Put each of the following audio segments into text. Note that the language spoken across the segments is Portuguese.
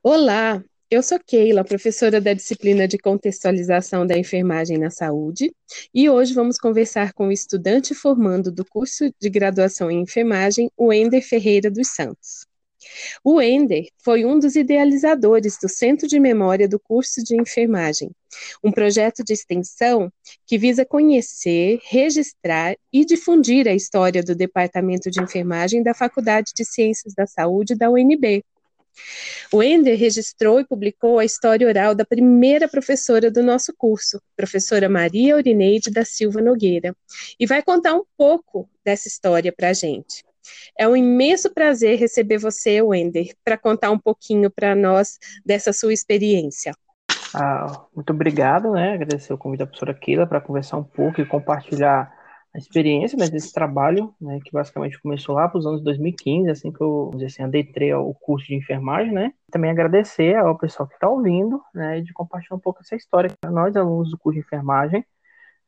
Olá, eu sou Keila, professora da disciplina de contextualização da enfermagem na saúde, e hoje vamos conversar com o estudante formando do curso de graduação em enfermagem, o Ender Ferreira dos Santos. O Ender foi um dos idealizadores do Centro de Memória do curso de enfermagem, um projeto de extensão que visa conhecer, registrar e difundir a história do Departamento de Enfermagem da Faculdade de Ciências da Saúde da UNB, o Ender registrou e publicou a história oral da primeira professora do nosso curso, professora Maria Aurineide da Silva Nogueira, e vai contar um pouco dessa história para a gente. É um imenso prazer receber você, Wender, para contar um pouquinho para nós dessa sua experiência. Ah, muito obrigado, né? Agradecer o convite da professora Keila para conversar um pouco e compartilhar a experiência né, desse trabalho, né, que basicamente começou lá para os anos 2015, assim que eu assim, adentrei ao curso de enfermagem, né? Também agradecer ao pessoal que está ouvindo, né, de compartilhar um pouco essa história para nós, alunos do curso de enfermagem,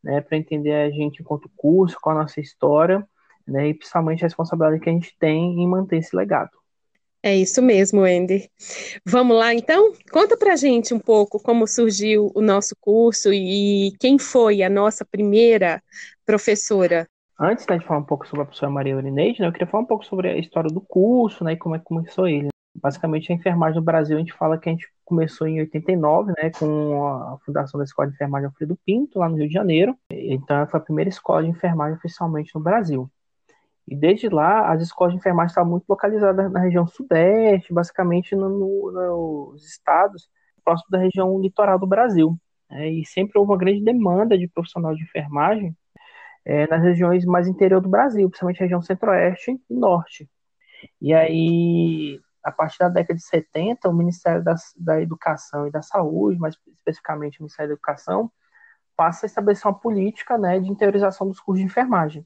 né, para entender a gente enquanto curso, qual a nossa história, né, e principalmente a responsabilidade que a gente tem em manter esse legado. É isso mesmo, Ender. Vamos lá, então? Conta pra gente um pouco como surgiu o nosso curso e quem foi a nossa primeira professora. Antes né, de falar um pouco sobre a professora Maria Urineide, né, eu queria falar um pouco sobre a história do curso né, e como é que começou ele. Basicamente, a enfermagem no Brasil, a gente fala que a gente começou em 89, né, com a fundação da Escola de Enfermagem Alfredo Pinto, lá no Rio de Janeiro. Então, foi a primeira escola de enfermagem oficialmente no Brasil. E desde lá, as escolas de enfermagem estavam muito localizadas na região sudeste, basicamente no, no, nos estados próximo da região litoral do Brasil. É, e sempre houve uma grande demanda de profissional de enfermagem é, nas regiões mais interior do Brasil, principalmente região centro-oeste e norte. E aí, a partir da década de 70, o Ministério da, da Educação e da Saúde, mais especificamente o Ministério da Educação, passa a estabelecer uma política né, de interiorização dos cursos de enfermagem.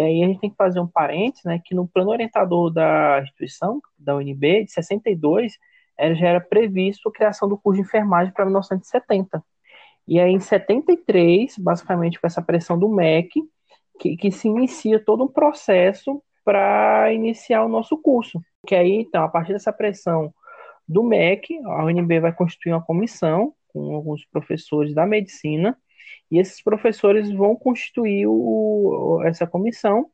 E aí a gente tem que fazer um parênteses, né, que no plano orientador da instituição, da UNB, de 62, era, já era previsto a criação do curso de enfermagem para 1970. E aí em 73, basicamente com essa pressão do MEC, que, que se inicia todo um processo para iniciar o nosso curso. Que aí, então, a partir dessa pressão do MEC, a UNB vai constituir uma comissão com alguns professores da medicina, e esses professores vão constituir o, essa comissão,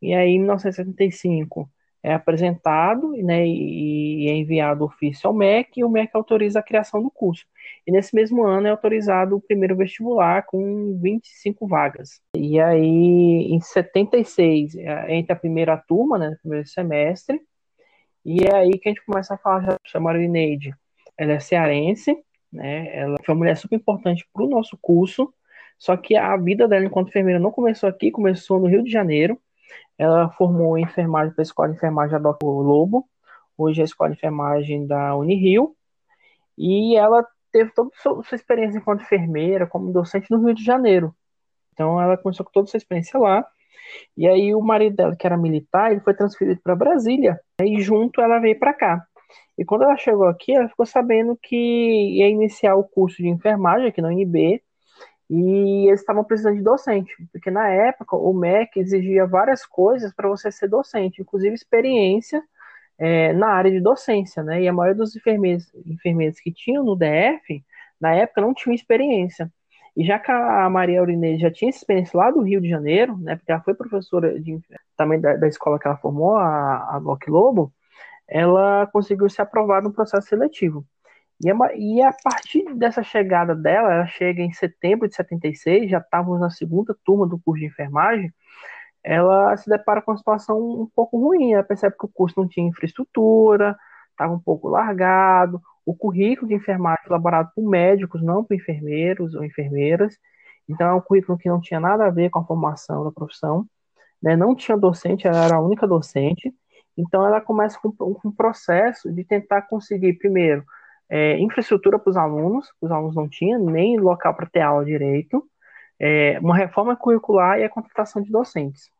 e aí em 1975 é apresentado né, e, é enviado ofício ao MEC, e o MEC autoriza a criação do curso. E nesse mesmo ano é autorizado o primeiro vestibular com 25 vagas. E aí, em 76, é, entra a primeira turma, né, primeiro semestre, e é aí que a gente começa a falar, já a Neide, ela é cearense, né, ela foi uma mulher super importante para o nosso curso, só que a vida dela enquanto enfermeira não começou aqui, começou no Rio de Janeiro. Ela formou em enfermagem para a Escola de Enfermagem da Dr. Lobo, hoje é a Escola de Enfermagem da Unirio. E ela teve toda a sua experiência enquanto enfermeira, como docente no Rio de Janeiro. Então ela começou com toda essa experiência lá. E aí o marido dela, que era militar, ele foi transferido para Brasília. E junto ela veio para cá. E quando ela chegou aqui, ela ficou sabendo que ia iniciar o curso de enfermagem aqui na UNB e eles estavam precisando de docente, porque na época o MEC exigia várias coisas para você ser docente, inclusive experiência é, na área de docência, né? E a maioria dos enfermeiros, enfermeiros que tinham no DF, na época, não tinham experiência. E já que a Maria Aurinei já tinha experiência lá do Rio de Janeiro, né? Porque ela foi professora de, também da, da, escola que ela formou, a, a Lobo, ela conseguiu ser aprovada no processo seletivo. E, é e a partir dessa chegada dela, ela chega em setembro de 76, já estávamos na segunda turma do curso de enfermagem, ela se depara com uma situação um pouco ruim. Ela percebe que o curso não tinha infraestrutura, estava um pouco largado, o currículo de enfermagem elaborado por médicos, não por enfermeiros ou enfermeiras. Então, é um currículo que não tinha nada a ver com a formação da profissão. Né? Não tinha docente, ela era a única docente. Então, ela começa com, com um processo de tentar conseguir, primeiro, é, infraestrutura para os alunos, os alunos não tinham, nem local para ter aula direito, é, uma reforma curricular e a contratação de docentes.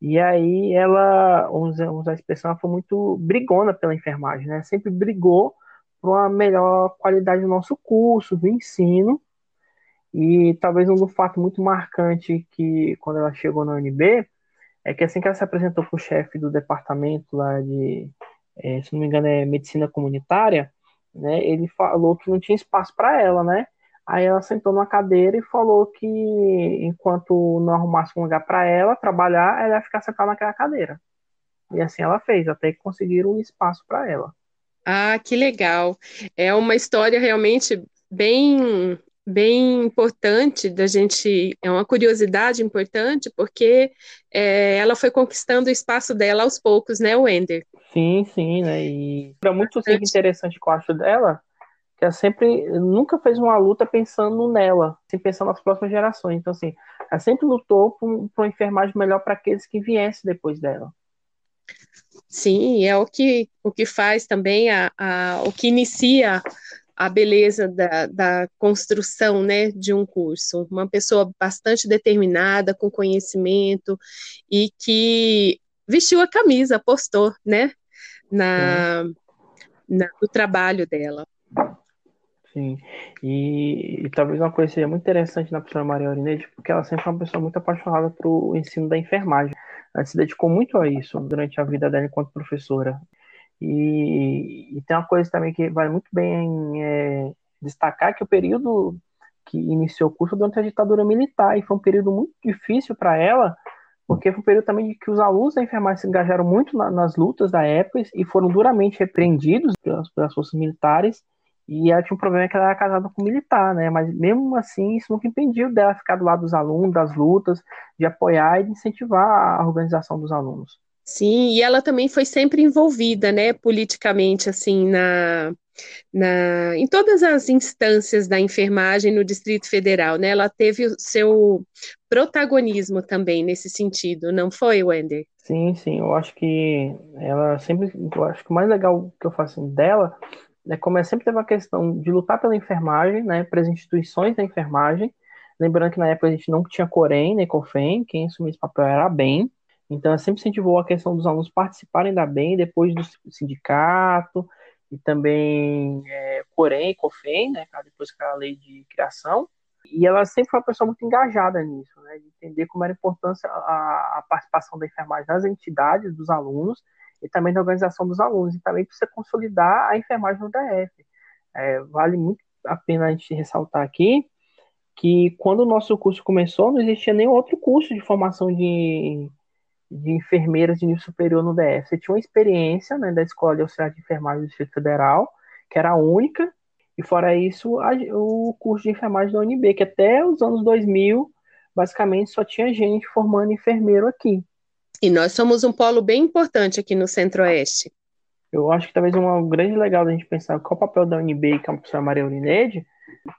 E aí ela, vamos usar a expressão, ela foi muito brigona pela enfermagem, né? Sempre brigou por uma melhor qualidade do nosso curso, do ensino. E talvez um fato muito marcante que quando ela chegou na UNB é que assim que ela se apresentou para o chefe do departamento lá de, é, se não me engano, é medicina comunitária, né, ele falou que não tinha espaço para ela, né? Aí ela sentou numa cadeira e falou que enquanto não arrumasse um lugar para ela trabalhar, ela ia ficar sentada naquela cadeira. E assim ela fez, até que conseguiram um espaço para ela. Ah, que legal. É uma história realmente bem bem importante da gente, é uma curiosidade importante, porque é, ela foi conquistando o espaço dela aos poucos, né, Wender? Sim, sim, né? E é muito sempre interessante que eu acho dela, que ela sempre nunca fez uma luta pensando nela, assim, pensando nas próximas gerações. Então, assim, ela sempre lutou por, por uma enfermagem melhor para aqueles que viessem depois dela. Sim, é o que, o que faz também, a, a, o que inicia a beleza da, da construção né, de um curso. Uma pessoa bastante determinada, com conhecimento e que vestiu a camisa, apostou né, na, na, no trabalho dela. Sim, e, e, talvez uma coisa seja muito interessante na professora Maria Aurinete, porque ela sempre foi uma pessoa muito apaixonada pelo ensino da enfermagem. Ela se dedicou muito a isso durante a vida dela enquanto professora. E, e tem uma coisa também que vale muito bem é, destacar, que o período que iniciou o curso durante a ditadura militar, e foi um período muito difícil para ela, porque foi um período também que os alunos da enfermagem se engajaram muito na, nas lutas da época e foram duramente repreendidos pelas, pelas forças militares, e ela tinha um problema que ela era casada com um militar, né? Mas mesmo assim, isso nunca impediu dela ficar do lado dos alunos, das lutas, de apoiar e de incentivar a organização dos alunos. Sim, e ela também foi sempre envolvida, né, politicamente, assim, na, na, em todas as instâncias da enfermagem no Distrito Federal, né? Ela teve o seu protagonismo também nesse sentido, não foi, Wender? Sim, sim, eu acho que ela sempre, eu acho que o mais legal que eu faço dela é como ela sempre teve a questão de lutar pela enfermagem, né, para as instituições da enfermagem, lembrando que na época a gente não tinha Corém nem COFEM, quem assumia esse papel era a BEM, então, ela sempre incentivou a questão dos alunos participarem da BEM, depois do sindicato, e também é, Corém, COFEM, né, depois a lei de criação. E ela sempre foi uma pessoa muito engajada nisso, né, de entender como era a importância a, a participação da enfermagem nas entidades dos alunos e também da organização dos alunos, e também precisa consolidar a enfermagem no DF. É, vale muito a pena a gente ressaltar aqui que quando o nosso curso começou, não existia nenhum outro curso de formação de de enfermeiras de nível superior no DF. Você tinha uma experiência né, da Escola de Auxiliar de Enfermagem do Distrito Federal, que era a única, e fora isso, a, o curso de enfermagem da UNB, que até os anos 2000, basicamente só tinha gente formando enfermeiro aqui. E nós somos um polo bem importante aqui no Centro-Oeste. Eu acho que talvez uma grande legal da gente pensar qual o papel da UNB, que é professora Maria Urinede,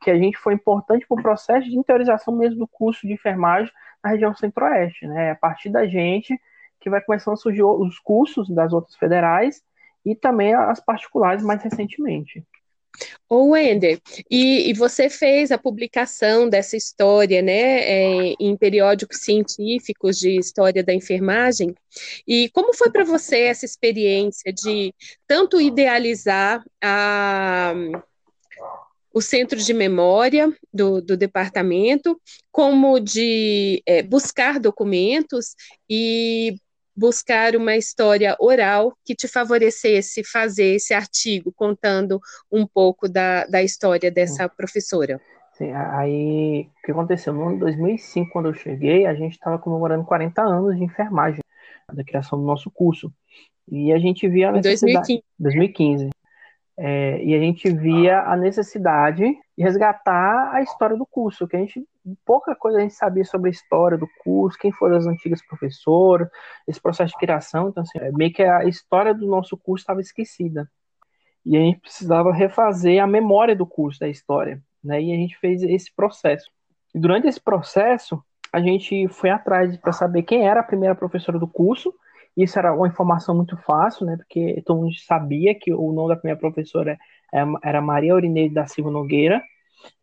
que a gente foi importante para o processo de interiorização mesmo do curso de enfermagem na região centro-oeste, né? A partir da gente que vai começando a surgir os cursos das outras federais e também as particulares mais recentemente. Ô Wender, e, e, você fez a publicação dessa história, né, é, em periódicos científicos de história da enfermagem, e como foi para você essa experiência de tanto idealizar a o centro de memória do, do departamento, como de é, buscar documentos e buscar uma história oral que te favorecesse fazer esse artigo contando um pouco da, da história dessa professora. Sim, aí o que aconteceu? No ano 2005, quando eu cheguei, a gente estava comemorando 40 anos de enfermagem, da criação do nosso curso. E a gente via a necessidade. 2015. 2015. É, e a gente via a necessidade de resgatar a história do curso, que a gente pouca coisa a gente sabia sobre a história do curso, quem foram as antigas professoras, esse processo de criação, então assim, é meio que a história do nosso curso estava esquecida. E a gente precisava refazer a memória do curso, da história, né? E a gente fez esse processo. E durante esse processo, a gente foi atrás para saber quem era a primeira professora do curso isso era uma informação muito fácil, né? Porque todo mundo sabia que o nome da primeira professora é, era Maria Aurineide da Silva Nogueira.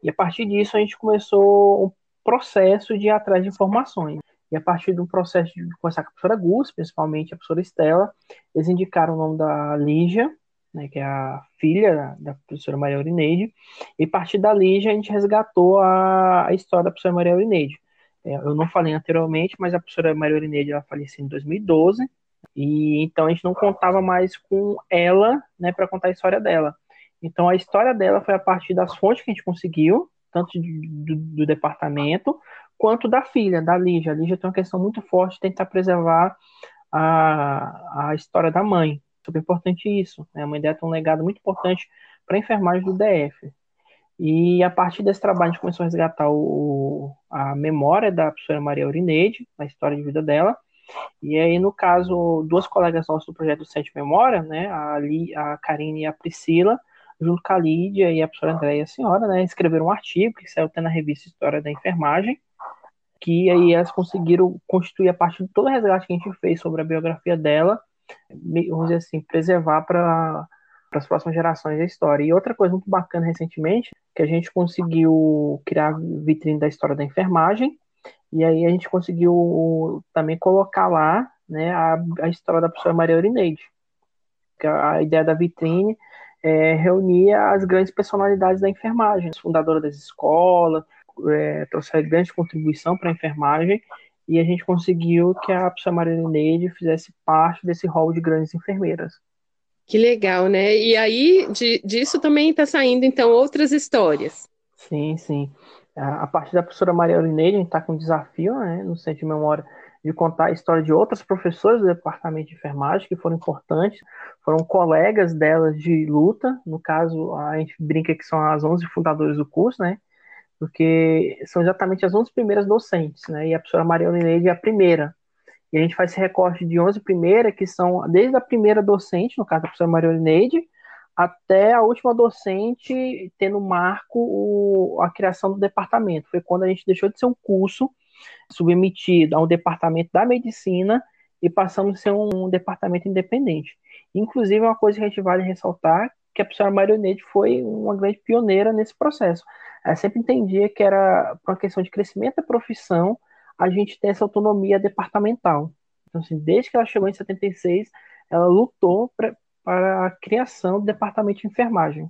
E a partir disso a gente começou um processo de ir atrás de informações. E a partir do processo de conversar com a professora Gus, principalmente a professora Estela, eles indicaram o nome da Lígia, né, que é a filha da professora Maria Aurineide, e a partir da Lígia a gente resgatou a, a história da professora Maria Aurineide. É, eu não falei anteriormente, mas a professora Maria Aurineide ela faleceu em 2012, e então a gente não contava mais com ela, né, para contar a história dela. Então, a história dela foi a partir das fontes que a gente conseguiu, tanto do, do departamento, quanto da filha, da Lígia. A Lígia tem uma questão muito forte de tentar preservar a, a história da mãe. Super importante isso. Né? A mãe dela tem um legado muito importante para a enfermagem do DF. E a partir desse trabalho, a gente começou a resgatar o, a memória da professora Maria Urineide, a história de vida dela. E aí, no caso, duas colegas nossas do projeto Sete Memória, né, a, Li, a Karine e a Priscila, junto com a Lídia e a professora Andréia e a senhora, né, escreveram um artigo que saiu até na revista História da Enfermagem, que aí elas conseguiram constituir a partir de todo o resgate que a gente fez sobre a biografia dela, vamos dizer assim, preservar para para as próximas gerações a história. E outra coisa muito bacana recentemente, que a gente conseguiu criar a vitrine da história da enfermagem, e aí a gente conseguiu também colocar lá né, a, a história da professora Maria Urineide. A, a ideia da vitrine é reunir as grandes personalidades da enfermagem, fundadora das escolas, é, trouxe grande contribuição para a enfermagem e a gente conseguiu que a professora Maria Neide fizesse parte desse rol de grandes enfermeiras. Que legal, né? E aí de, disso também está saindo então outras histórias. Sim, sim. A, a partir da professora Maria Neide, a gente está com um desafio né, no Centro de Memória de contar a história de outras professoras do departamento de enfermagem que foram importantes, foram colegas delas de luta, no caso, a gente brinca que são as 11 fundadoras do curso, né? porque são exatamente as 11 primeiras docentes, né? E a professora Maria Lineide é a primeira. E a gente faz esse recorte de 11 primeiras, que são desde a primeira docente, no caso da professora Maria Lineide, até a última docente tendo marco o, a criação do departamento. Foi quando a gente deixou de ser um curso submetido a um departamento da medicina e passamos a ser um, um departamento independente. Inclusive, uma coisa que a gente vale ressaltar que a professora Marionete foi uma grande pioneira nesse processo. Ela sempre entendia que era, por uma questão de crescimento da profissão, a gente ter essa autonomia departamental. Então, assim, desde que ela chegou em 76, ela lutou para a criação do departamento de enfermagem.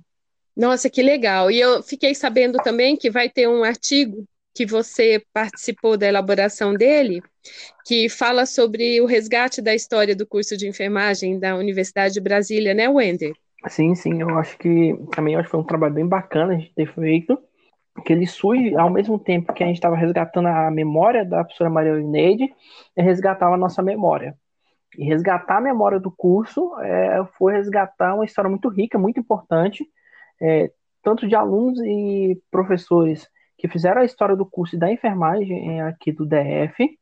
Nossa, que legal! E eu fiquei sabendo também que vai ter um artigo que você participou da elaboração dele, que fala sobre o resgate da história do curso de enfermagem da Universidade de Brasília, né, Wender? Sim, sim, eu acho que também acho que foi um trabalho bem bacana a gente ter feito, que ele surge ao mesmo tempo que a gente estava resgatando a memória da professora Maria Lineide, e resgatava a nossa memória. E resgatar a memória do curso é, foi resgatar uma história muito rica, muito importante, é, tanto de alunos e professores que fizeram a história do curso da enfermagem aqui do DF.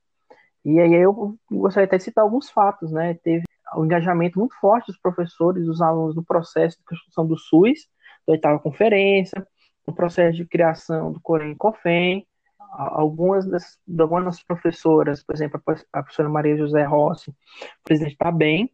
E aí eu gostaria até de citar alguns fatos, né? Teve o engajamento muito forte dos professores, dos alunos no processo de construção do SUS, da oitava conferência, no processo de criação do Corém COFEM, algumas das, algumas professoras, por exemplo, a professora Maria José Rossi, presidente está bem.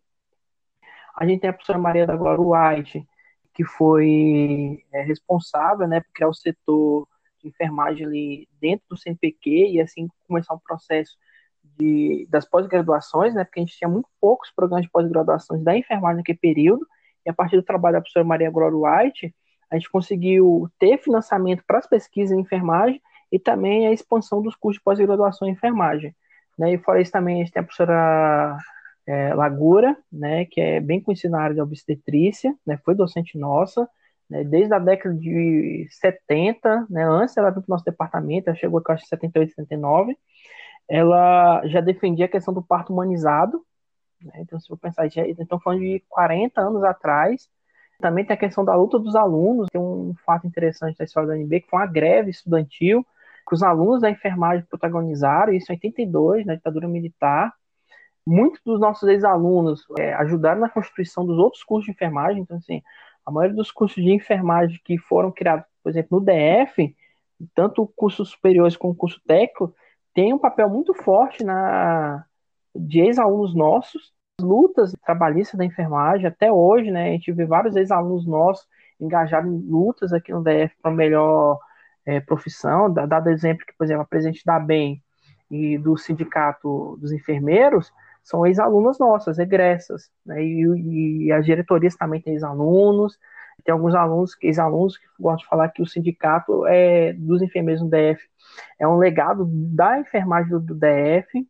A gente tem a professora Maria da Glória White, que foi é, responsável né, por criar o setor de enfermagem ali dentro do CNPq e assim começar um processo de, das pós-graduações, né, porque a gente tinha muito poucos programas de pós-graduações da enfermagem naquele período, e a partir do trabalho da professora Maria Glória White, a gente conseguiu ter financiamento para as pesquisas em enfermagem e também a expansão dos cursos de pós-graduação em enfermagem. Né, e fora isso também a gente tem a professora é, Lagura, né, que é bem conhecida na área de obstetrícia, né, foi docente nossa, né, desde a década de 70, né, antes ela veio para o nosso departamento, ela chegou aqui, acho, em 78, 79, ela já defendia a questão do parto humanizado, né? então se eu pensar, já, então falando de 40 anos atrás, também tem a questão da luta dos alunos, tem um fato interessante da história da UNB, que foi uma greve estudantil, que os alunos da enfermagem protagonizaram, isso em 82, na ditadura militar, muitos dos nossos ex-alunos é, ajudaram na constituição dos outros cursos de enfermagem, então assim, a maioria dos cursos de enfermagem que foram criados, por exemplo, no DF, tanto cursos superiores como curso técnico, tem um papel muito forte na de ex-alunos nossos, lutas trabalhistas da enfermagem, até hoje, né, a gente vê vários ex-alunos nossos engajados em lutas aqui no DF para melhor é, profissão, dado exemplo que, por exemplo, a presidente da BEM e do sindicato dos enfermeiros são ex-alunas nossas, egressas, né, e, e as diretorias também têm ex-alunos, tem alguns alunos, ex-alunos, que gostam de falar que o sindicato é, dos enfermeiros no DF é um legado da enfermagem do, do DF,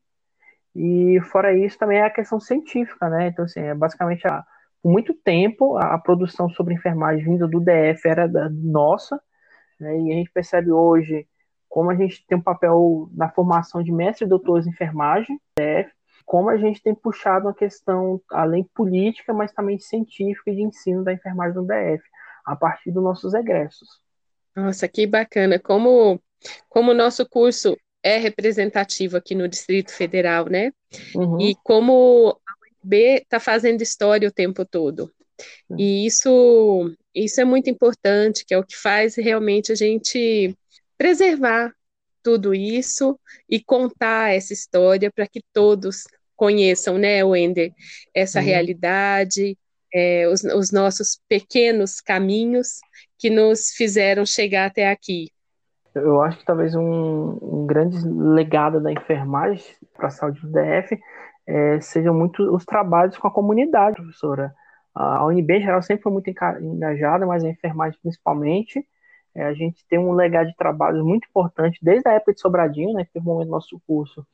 e fora isso também é a questão científica, né? Então, assim, é basicamente a por muito tempo a, a produção sobre enfermagem vinda do DF era da, nossa, né, e a gente percebe hoje como a gente tem um papel na formação de mestre e doutores em enfermagem, DF, como a gente tem puxado uma questão além política, mas também científica e de ensino da enfermagem no DF, a partir dos nossos egressos. Nossa, que bacana! Como como o nosso curso é representativo aqui no Distrito Federal, né? Uhum. E como a UNB está fazendo história o tempo todo. E isso, isso é muito importante, que é o que faz realmente a gente preservar tudo isso e contar essa história para que todos conheçam, né, Wender, essa uhum. realidade, é, os, os nossos pequenos caminhos que nos fizeram chegar até aqui. Eu acho que talvez um, um grande legado da enfermagem para a saúde do DF é, sejam muito os trabalhos com a comunidade, professora. A UNB em geral sempre foi muito engajada, mas a enfermagem principalmente. É, a gente tem um legado de trabalhos muito importante desde a época de Sobradinho, né, que teve um momento do nosso curso,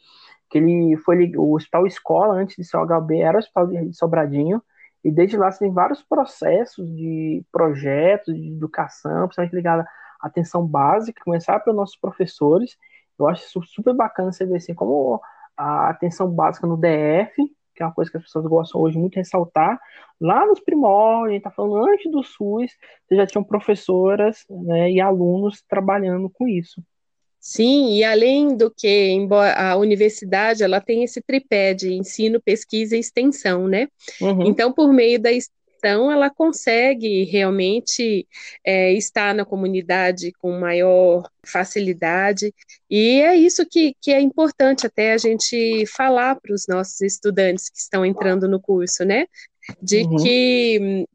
que ele foi o Hospital Escola, antes de ser o HB, era o Hospital de Sobradinho, e desde lá tem vários processos de projetos de educação, principalmente ligada à atenção básica, começar pelos nossos professores. Eu acho super bacana você ver assim, como a atenção básica no DF, que é uma coisa que as pessoas gostam hoje muito de ressaltar, lá nos primórdios, a gente está falando antes do SUS, você já tinham professoras né, e alunos trabalhando com isso. Sim, e além do que, embora a universidade ela tem esse tripé de ensino, pesquisa e extensão, né? Uhum. Então, por meio da extensão, ela consegue realmente é, estar na comunidade com maior facilidade, e é isso que, que é importante até a gente falar para os nossos estudantes que estão entrando no curso, né? De uhum. que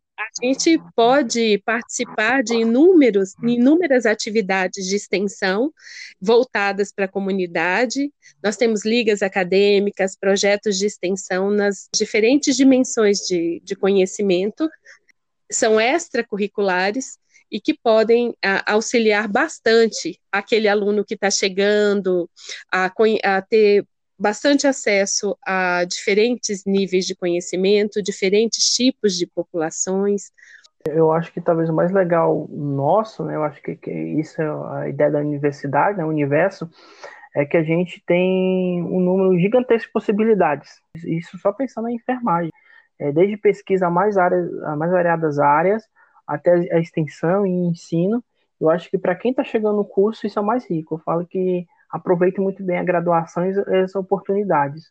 gente pode participar de inúmeros, inúmeras atividades de extensão voltadas para a comunidade. Nós temos ligas acadêmicas, projetos de extensão nas diferentes dimensões de, de conhecimento, são extracurriculares e que podem a, auxiliar bastante aquele aluno que está chegando a, a ter bastante acesso a diferentes níveis de conhecimento, diferentes tipos de populações. Eu acho que talvez o mais legal nosso, né, eu acho que, que isso é a ideia da universidade, né, o universo, é que a gente tem um número gigantesco de possibilidades. Isso só pensando em enfermagem. É, desde pesquisa a mais, áreas, a mais variadas áreas, até a extensão e ensino. Eu acho que para quem está chegando no curso, isso é o mais rico. Eu falo que aproveite muito bem a graduação e as oportunidades.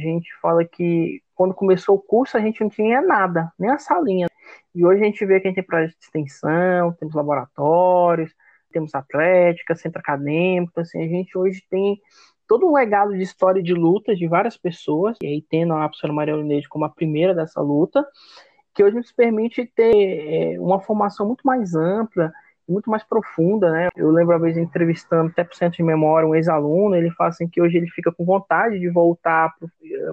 A gente fala que quando começou o curso a gente não tinha nada, nem a salinha. E hoje a gente vê que a gente tem projeto de extensão, temos laboratórios, temos atlética, centro acadêmico, então, assim, a gente hoje tem todo um legado de história de lutas de várias pessoas, e aí tendo a professora Maria Lineide como a primeira dessa luta, que hoje nos permite ter é, uma formação muito mais ampla muito mais profunda, né? Eu lembro uma vez entrevistando até por centro de memória um ex-aluno, ele fala assim que hoje ele fica com vontade de voltar para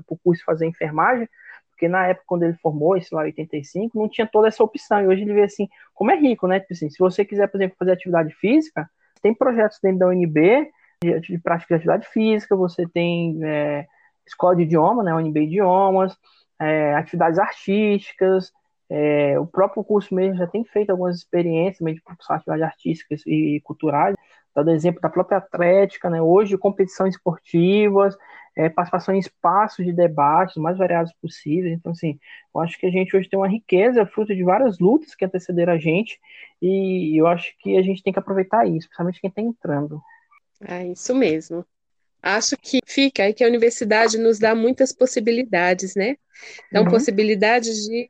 o curso fazer enfermagem, porque na época quando ele formou, esse lá 85, não tinha toda essa opção, e hoje ele vê assim, como é rico, né? Tipo assim, se você quiser, por exemplo, fazer atividade física, tem projetos dentro da UNB de, de prática de atividade física, você tem é, escola de idioma, né? UNB Idiomas, é, atividades artísticas, é, o próprio curso mesmo já tem feito algumas experiências meio de atividades artísticas e culturais, dando exemplo da própria atlética, né, hoje competições esportivas, é, participação em espaços de debate, os mais variados possíveis. Então, assim, eu acho que a gente hoje tem uma riqueza, fruto de várias lutas que antecederam a gente, e eu acho que a gente tem que aproveitar isso, principalmente quem está entrando. É isso mesmo. Acho que fica aí que a universidade nos dá muitas possibilidades, né? Então, uhum. possibilidades de de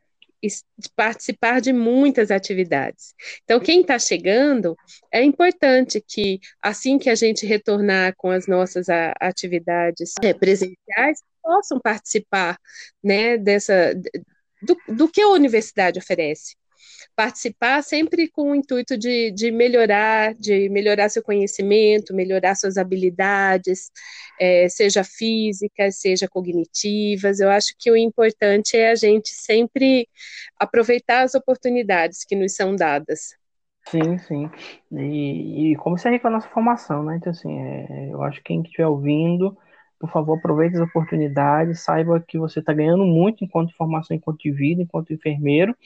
participar de muitas atividades. Então, quem está chegando, é importante que, assim que a gente retornar com as nossas atividades é, presenciais, possam participar né, dessa, do, do que a universidade oferece participar sempre com o intuito de, de melhorar, de melhorar seu conhecimento, melhorar suas habilidades, é, seja físicas, seja cognitivas. Eu acho que o importante é a gente sempre aproveitar as oportunidades que nos são dadas. Sim, sim. E, e como isso é a nossa formação, né? Então, assim, é, eu acho que quem estiver ouvindo por favor, aproveite as oportunidades, saiba que você está ganhando muito enquanto formação, enquanto vida, enquanto enfermeiro,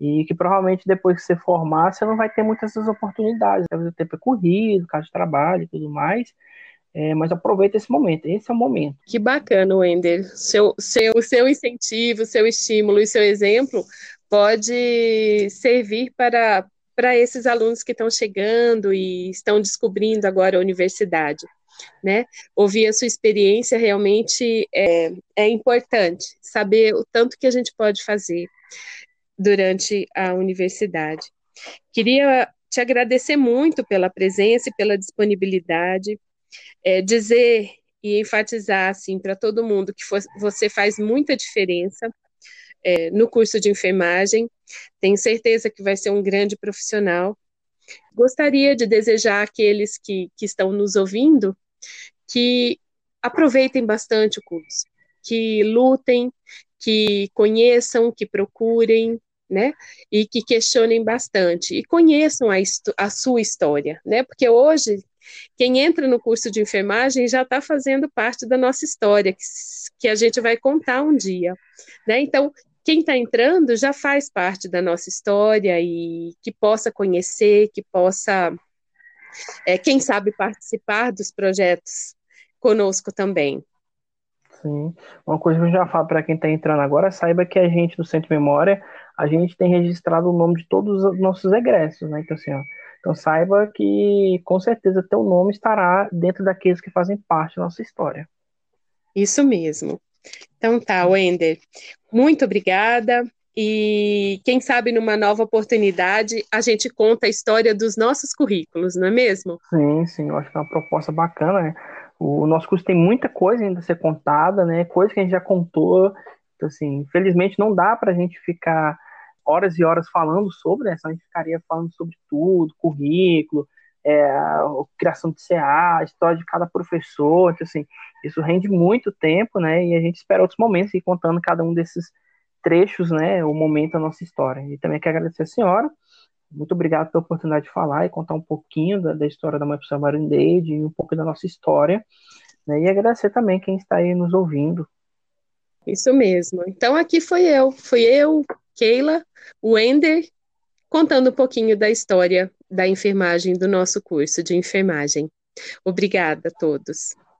e que provavelmente depois que você formar, você não vai ter muitas essas oportunidades, deve ter percorrido, caso de trabalho e tudo mais, é, mas aproveita esse momento, esse é o momento. Que bacana, Wender. Seu, seu, o seu incentivo, seu estímulo e seu exemplo pode servir para, para esses alunos que estão chegando e estão descobrindo agora a universidade. Né? Ouvir a sua experiência realmente é, é importante, saber o tanto que a gente pode fazer durante a universidade. Queria te agradecer muito pela presença e pela disponibilidade, é, dizer e enfatizar assim para todo mundo que você faz muita diferença é, no curso de enfermagem. Tenho certeza que vai ser um grande profissional. Gostaria de desejar àqueles que, que estão nos ouvindo que aproveitem bastante o curso, que lutem, que conheçam, que procurem, né? E que questionem bastante e conheçam a, a sua história, né? Porque hoje quem entra no curso de enfermagem já está fazendo parte da nossa história, que, que a gente vai contar um dia. Né? Então, quem está entrando já faz parte da nossa história e que possa conhecer, que possa, é, quem sabe, participar dos projetos conosco também. Sim. Uma coisa que eu já falo para quem está entrando agora, saiba que a gente do Centro Memória, a gente tem registrado o nome de todos os nossos egressos, né? Então, assim, ó, então saiba que com certeza teu nome estará dentro daqueles que fazem parte da nossa história. Isso mesmo. Então tá, Wender. Muito obrigada. E quem sabe numa nova oportunidade a gente conta a história dos nossos currículos, não é mesmo? Sim, sim, eu acho que é uma proposta bacana, né? O nosso curso tem muita coisa ainda a ser contada, né? Coisa que a gente já contou. Então, assim, infelizmente não dá para a gente ficar horas e horas falando sobre, né? a gente ficaria falando sobre tudo, currículo, é, criação de CA, história de cada professor, então, assim, isso rende muito tempo, né? E a gente espera outros momentos e contando cada um desses trechos, né? O momento da nossa história. E também quero agradecer a senhora. Muito obrigado pela oportunidade de falar e contar um pouquinho da, da história da mãe professora Marindeide e um pouco da nossa história. Né, e agradecer também quem está aí nos ouvindo. Isso mesmo. Então aqui foi eu, fui eu, Keila, Wender, contando um pouquinho da história da enfermagem do nosso curso de enfermagem. Obrigada a todos.